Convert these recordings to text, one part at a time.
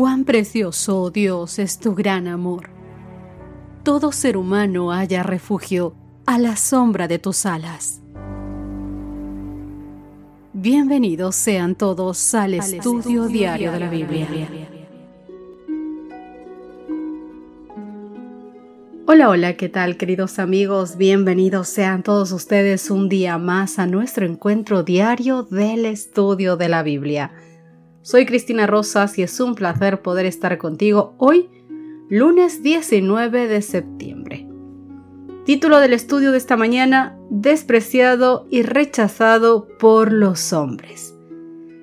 Cuán precioso, oh Dios, es tu gran amor. Todo ser humano haya refugio a la sombra de tus alas. Bienvenidos sean todos al, estudio, diario de la Biblia. Hola, hola, ¿qué tal queridos amigos? Bienvenidos sean todos ustedes un día más a nuestro encuentro diario del estudio de la Biblia. Soy Cristina Rosas y es un placer poder estar contigo hoy, lunes 19 de septiembre. Título del estudio de esta mañana, despreciado y rechazado por los hombres.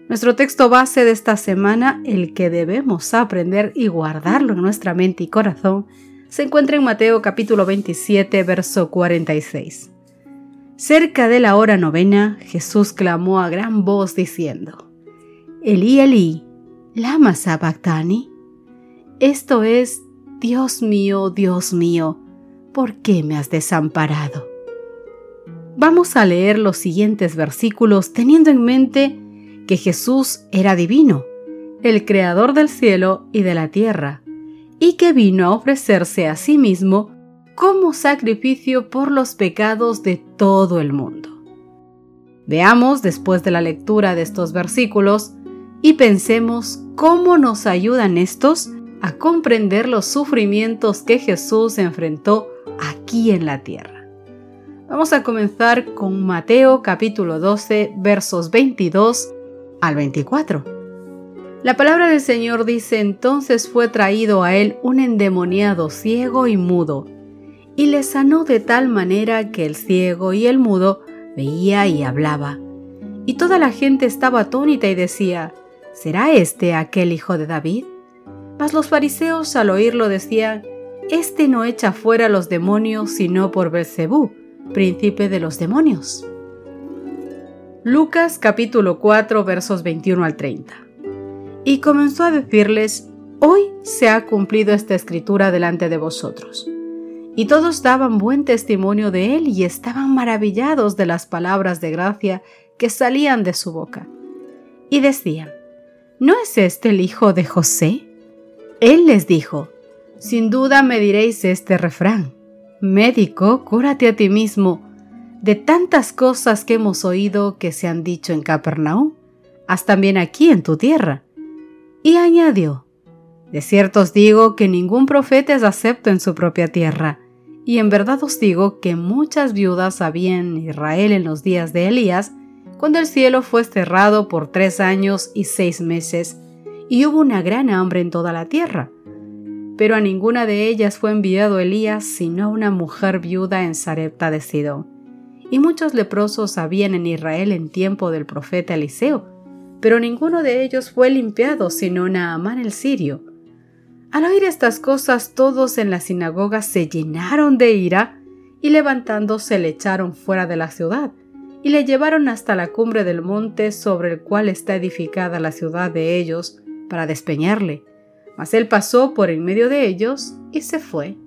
Nuestro texto base de esta semana, el que debemos aprender y guardarlo en nuestra mente y corazón, se encuentra en Mateo capítulo 27, verso 46. Cerca de la hora novena, Jesús clamó a gran voz diciendo, Elí, Elí, lama sabactani. Esto es, Dios mío, Dios mío, ¿por qué me has desamparado? Vamos a leer los siguientes versículos teniendo en mente que Jesús era divino, el creador del cielo y de la tierra, y que vino a ofrecerse a sí mismo como sacrificio por los pecados de todo el mundo. Veamos, después de la lectura de estos versículos, y pensemos cómo nos ayudan estos a comprender los sufrimientos que Jesús enfrentó aquí en la tierra. Vamos a comenzar con Mateo capítulo 12 versos 22 al 24. La palabra del Señor dice entonces fue traído a él un endemoniado ciego y mudo, y le sanó de tal manera que el ciego y el mudo veía y hablaba. Y toda la gente estaba atónita y decía, ¿Será este aquel hijo de David? Mas los fariseos al oírlo decían, Este no echa fuera los demonios sino por Belcebú, príncipe de los demonios. Lucas capítulo 4 versos 21 al 30. Y comenzó a decirles, Hoy se ha cumplido esta escritura delante de vosotros. Y todos daban buen testimonio de él y estaban maravillados de las palabras de gracia que salían de su boca. Y decían, ¿No es este el hijo de José? Él les dijo, Sin duda me diréis este refrán, Médico, cúrate a ti mismo, de tantas cosas que hemos oído que se han dicho en Capernaum, haz también aquí en tu tierra. Y añadió, De cierto os digo que ningún profeta es acepto en su propia tierra, y en verdad os digo que muchas viudas había en Israel en los días de Elías, cuando el cielo fue cerrado por tres años y seis meses, y hubo una gran hambre en toda la tierra. Pero a ninguna de ellas fue enviado Elías, sino a una mujer viuda en Sarepta de Sidón. Y muchos leprosos habían en Israel en tiempo del profeta Eliseo, pero ninguno de ellos fue limpiado, sino Naamán el sirio. Al oír estas cosas, todos en la sinagoga se llenaron de ira y levantándose le echaron fuera de la ciudad y le llevaron hasta la cumbre del monte sobre el cual está edificada la ciudad de ellos, para despeñarle. Mas él pasó por en medio de ellos y se fue.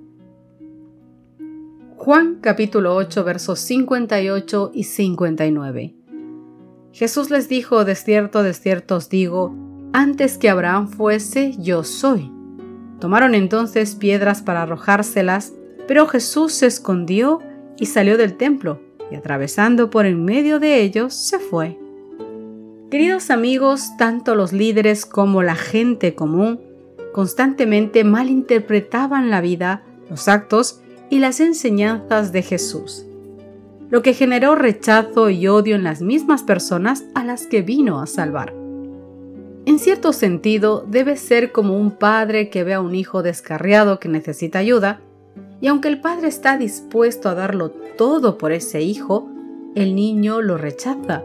Juan capítulo 8 versos 58 y 59. Jesús les dijo, de cierto, de cierto os digo, antes que Abraham fuese, yo soy. Tomaron entonces piedras para arrojárselas, pero Jesús se escondió y salió del templo y atravesando por en medio de ellos se fue. Queridos amigos, tanto los líderes como la gente común constantemente malinterpretaban la vida, los actos y las enseñanzas de Jesús, lo que generó rechazo y odio en las mismas personas a las que vino a salvar. En cierto sentido, debe ser como un padre que ve a un hijo descarriado que necesita ayuda y aunque el padre está dispuesto a darlo todo por ese hijo, el niño lo rechaza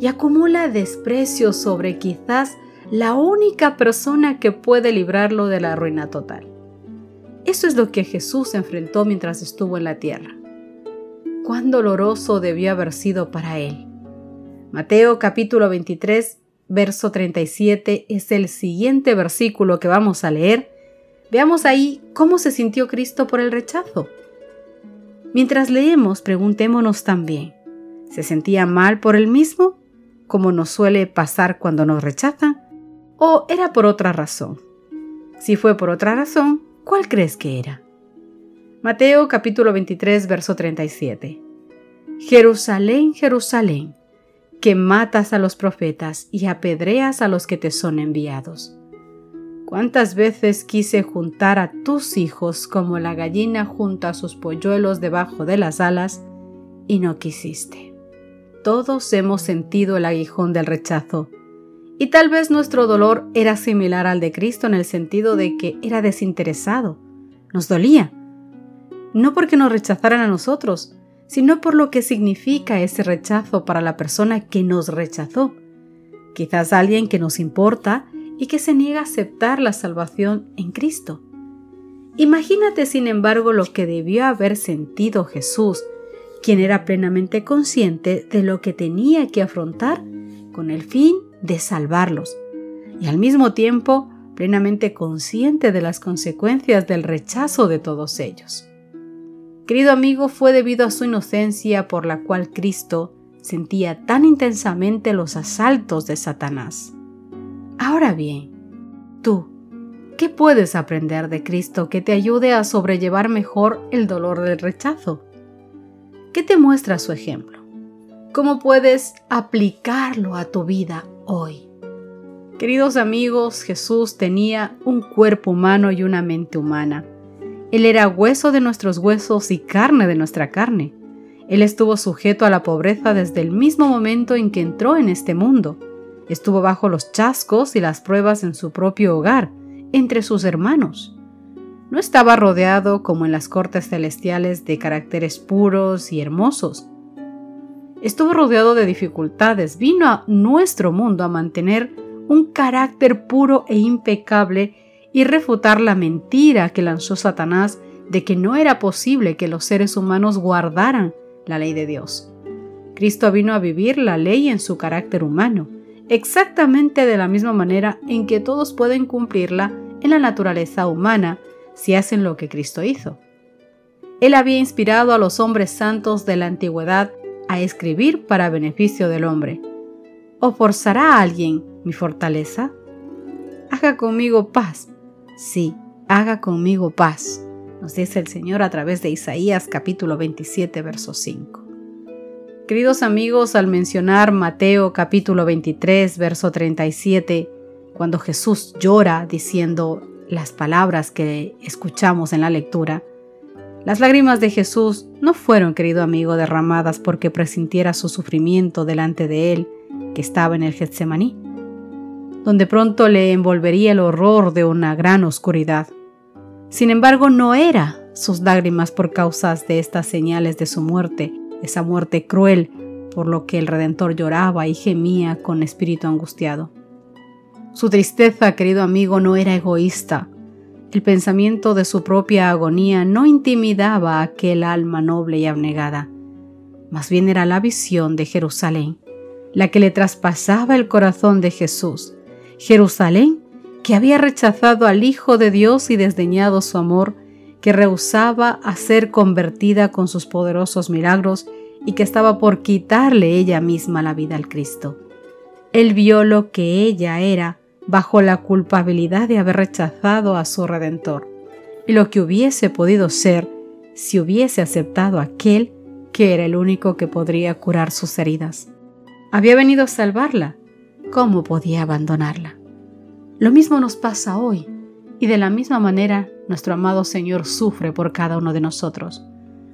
y acumula desprecio sobre quizás la única persona que puede librarlo de la ruina total. Eso es lo que Jesús enfrentó mientras estuvo en la tierra. Cuán doloroso debió haber sido para él. Mateo capítulo 23, verso 37 es el siguiente versículo que vamos a leer Veamos ahí cómo se sintió Cristo por el rechazo. Mientras leemos, preguntémonos también, ¿se sentía mal por él mismo, como nos suele pasar cuando nos rechazan? ¿O era por otra razón? Si fue por otra razón, ¿cuál crees que era? Mateo capítulo 23, verso 37. Jerusalén, Jerusalén, que matas a los profetas y apedreas a los que te son enviados. ¿Cuántas veces quise juntar a tus hijos como la gallina junta a sus polluelos debajo de las alas y no quisiste? Todos hemos sentido el aguijón del rechazo, y tal vez nuestro dolor era similar al de Cristo en el sentido de que era desinteresado, nos dolía, no porque nos rechazaran a nosotros, sino por lo que significa ese rechazo para la persona que nos rechazó. Quizás alguien que nos importa y que se niega a aceptar la salvación en Cristo. Imagínate, sin embargo, lo que debió haber sentido Jesús, quien era plenamente consciente de lo que tenía que afrontar con el fin de salvarlos, y al mismo tiempo plenamente consciente de las consecuencias del rechazo de todos ellos. Querido amigo, fue debido a su inocencia por la cual Cristo sentía tan intensamente los asaltos de Satanás. Ahora bien, tú, ¿qué puedes aprender de Cristo que te ayude a sobrellevar mejor el dolor del rechazo? ¿Qué te muestra su ejemplo? ¿Cómo puedes aplicarlo a tu vida hoy? Queridos amigos, Jesús tenía un cuerpo humano y una mente humana él era hueso de nuestros huesos y carne de nuestra carne. Él estuvo sujeto a la pobreza desde el mismo momento en que entró en este mundo. Estuvo bajo los chascos y las pruebas en su propio hogar, entre sus hermanos. No estaba rodeado, como en las cortes celestiales, de caracteres puros y hermosos. Estuvo rodeado de dificultades. Vino a nuestro mundo a mantener un carácter puro e impecable y refutar la mentira que lanzó Satanás de que no era posible que los seres humanos guardaran la ley de Dios. Cristo vino a vivir la ley en su carácter humano, exactamente de la misma manera en que todos pueden cumplirla en la naturaleza humana si hacen lo que Cristo hizo. Él había inspirado a los hombres santos de la antigüedad a escribir para beneficio del hombre. ¿O forzará a alguien mi fortaleza? Haga conmigo paz Sí, haga conmigo paz, nos dice el Señor a través de Isaías capítulo 27, verso 5. Queridos amigos, al mencionar Mateo capítulo 23, verso 37, cuando Jesús llora diciendo las palabras que escuchamos en la lectura, las lágrimas de Jesús no fueron, querido amigo, derramadas porque presintiera su sufrimiento delante de él, que estaba en el Getsemaní donde pronto le envolvería el horror de una gran oscuridad. Sin embargo, no era sus lágrimas por causas de estas señales de su muerte, esa muerte cruel por lo que el Redentor lloraba y gemía con espíritu angustiado. Su tristeza, querido amigo, no era egoísta. El pensamiento de su propia agonía no intimidaba a aquel alma noble y abnegada. Más bien era la visión de Jerusalén, la que le traspasaba el corazón de Jesús, Jerusalén, que había rechazado al Hijo de Dios y desdeñado su amor, que rehusaba a ser convertida con sus poderosos milagros y que estaba por quitarle ella misma la vida al Cristo. Él vio lo que ella era bajo la culpabilidad de haber rechazado a su Redentor y lo que hubiese podido ser si hubiese aceptado aquel que era el único que podría curar sus heridas. Había venido a salvarla ¿cómo podía abandonarla? Lo mismo nos pasa hoy, y de la misma manera nuestro amado Señor sufre por cada uno de nosotros,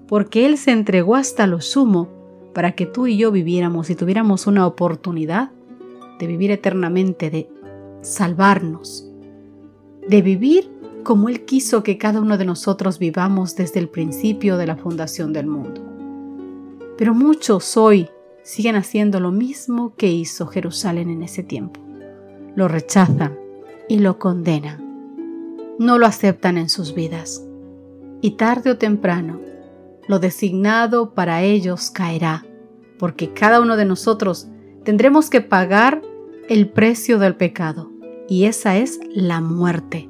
porque Él se entregó hasta lo sumo para que tú y yo viviéramos y tuviéramos una oportunidad de vivir eternamente, de salvarnos, de vivir como Él quiso que cada uno de nosotros vivamos desde el principio de la fundación del mundo. Pero muchos hoy siguen haciendo lo mismo que hizo Jerusalén en ese tiempo. Lo rechazan y lo condenan. No lo aceptan en sus vidas. Y tarde o temprano, lo designado para ellos caerá, porque cada uno de nosotros tendremos que pagar el precio del pecado, y esa es la muerte.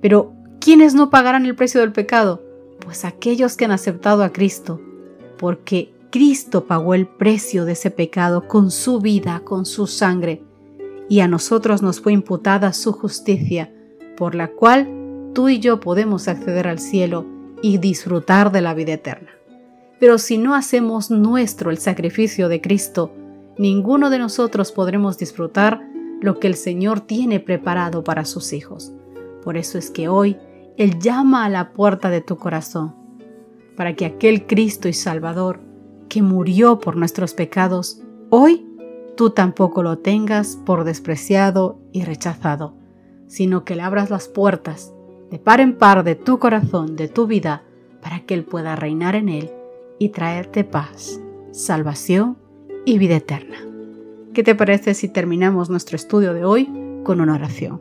Pero, ¿quiénes no pagarán el precio del pecado? Pues aquellos que han aceptado a Cristo, porque Cristo pagó el precio de ese pecado con su vida, con su sangre, y a nosotros nos fue imputada su justicia, por la cual tú y yo podemos acceder al cielo y disfrutar de la vida eterna. Pero si no hacemos nuestro el sacrificio de Cristo, ninguno de nosotros podremos disfrutar lo que el Señor tiene preparado para sus hijos. Por eso es que hoy Él llama a la puerta de tu corazón, para que aquel Cristo y Salvador que murió por nuestros pecados, hoy tú tampoco lo tengas por despreciado y rechazado, sino que le abras las puertas de par en par de tu corazón, de tu vida, para que Él pueda reinar en él y traerte paz, salvación y vida eterna. ¿Qué te parece si terminamos nuestro estudio de hoy con una oración?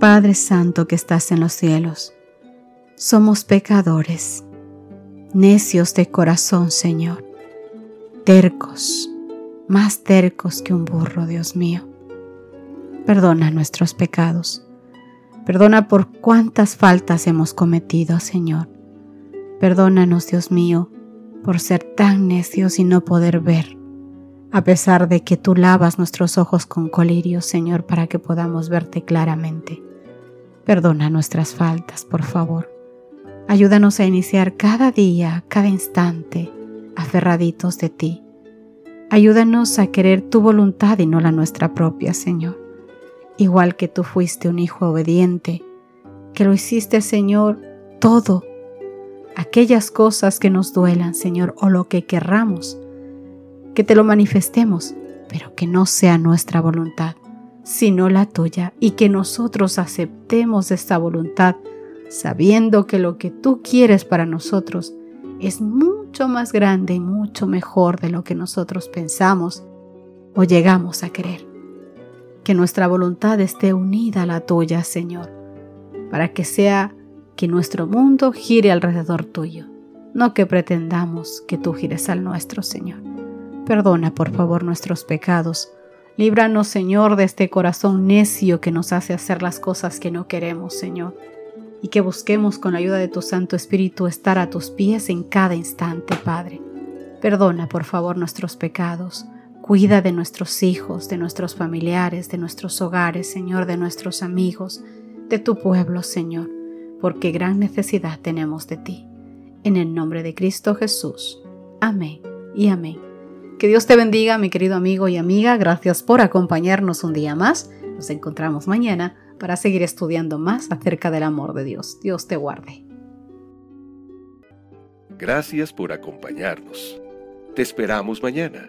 Padre Santo que estás en los cielos, somos pecadores, necios de corazón, Señor, tercos, más tercos que un burro, Dios mío. Perdona nuestros pecados Perdona por cuántas faltas hemos cometido, Señor. Perdónanos, Dios mío, por ser tan necios y no poder ver, a pesar de que tú lavas nuestros ojos con colirio, Señor, para que podamos verte claramente. Perdona nuestras faltas, por favor. Ayúdanos a iniciar cada día, cada instante, aferraditos de ti. Ayúdanos a querer tu voluntad y no la nuestra propia, Señor igual que tú fuiste un hijo obediente, que lo hiciste, Señor, todo, aquellas cosas que nos duelan, Señor, o lo que querramos, que te lo manifestemos, pero que no sea nuestra voluntad, sino la tuya, y que nosotros aceptemos esta voluntad, sabiendo que lo que tú quieres para nosotros es mucho más grande y mucho mejor de lo que nosotros pensamos o llegamos a querer que nuestra voluntad esté unida a la tuya, Señor, para que sea que nuestro mundo gire alrededor tuyo, no que pretendamos que tú gires al nuestro, Señor. Perdona, por favor, nuestros pecados. Líbranos, Señor, de este corazón necio que nos hace hacer las cosas que no queremos, Señor, y que busquemos con la ayuda de tu Santo Espíritu estar a tus pies en cada instante, Padre. Perdona, por favor, nuestros pecados. Cuida de nuestros hijos, de nuestros familiares, de nuestros hogares, Señor, de nuestros amigos, de tu pueblo, Señor, porque gran necesidad tenemos de ti. En el nombre de Cristo Jesús. Amén y amén. Que Dios te bendiga, mi querido amigo y amiga. Gracias por acompañarnos un día más. Nos encontramos mañana para seguir estudiando más acerca del amor de Dios. Dios te guarde. Gracias por acompañarnos. Te esperamos mañana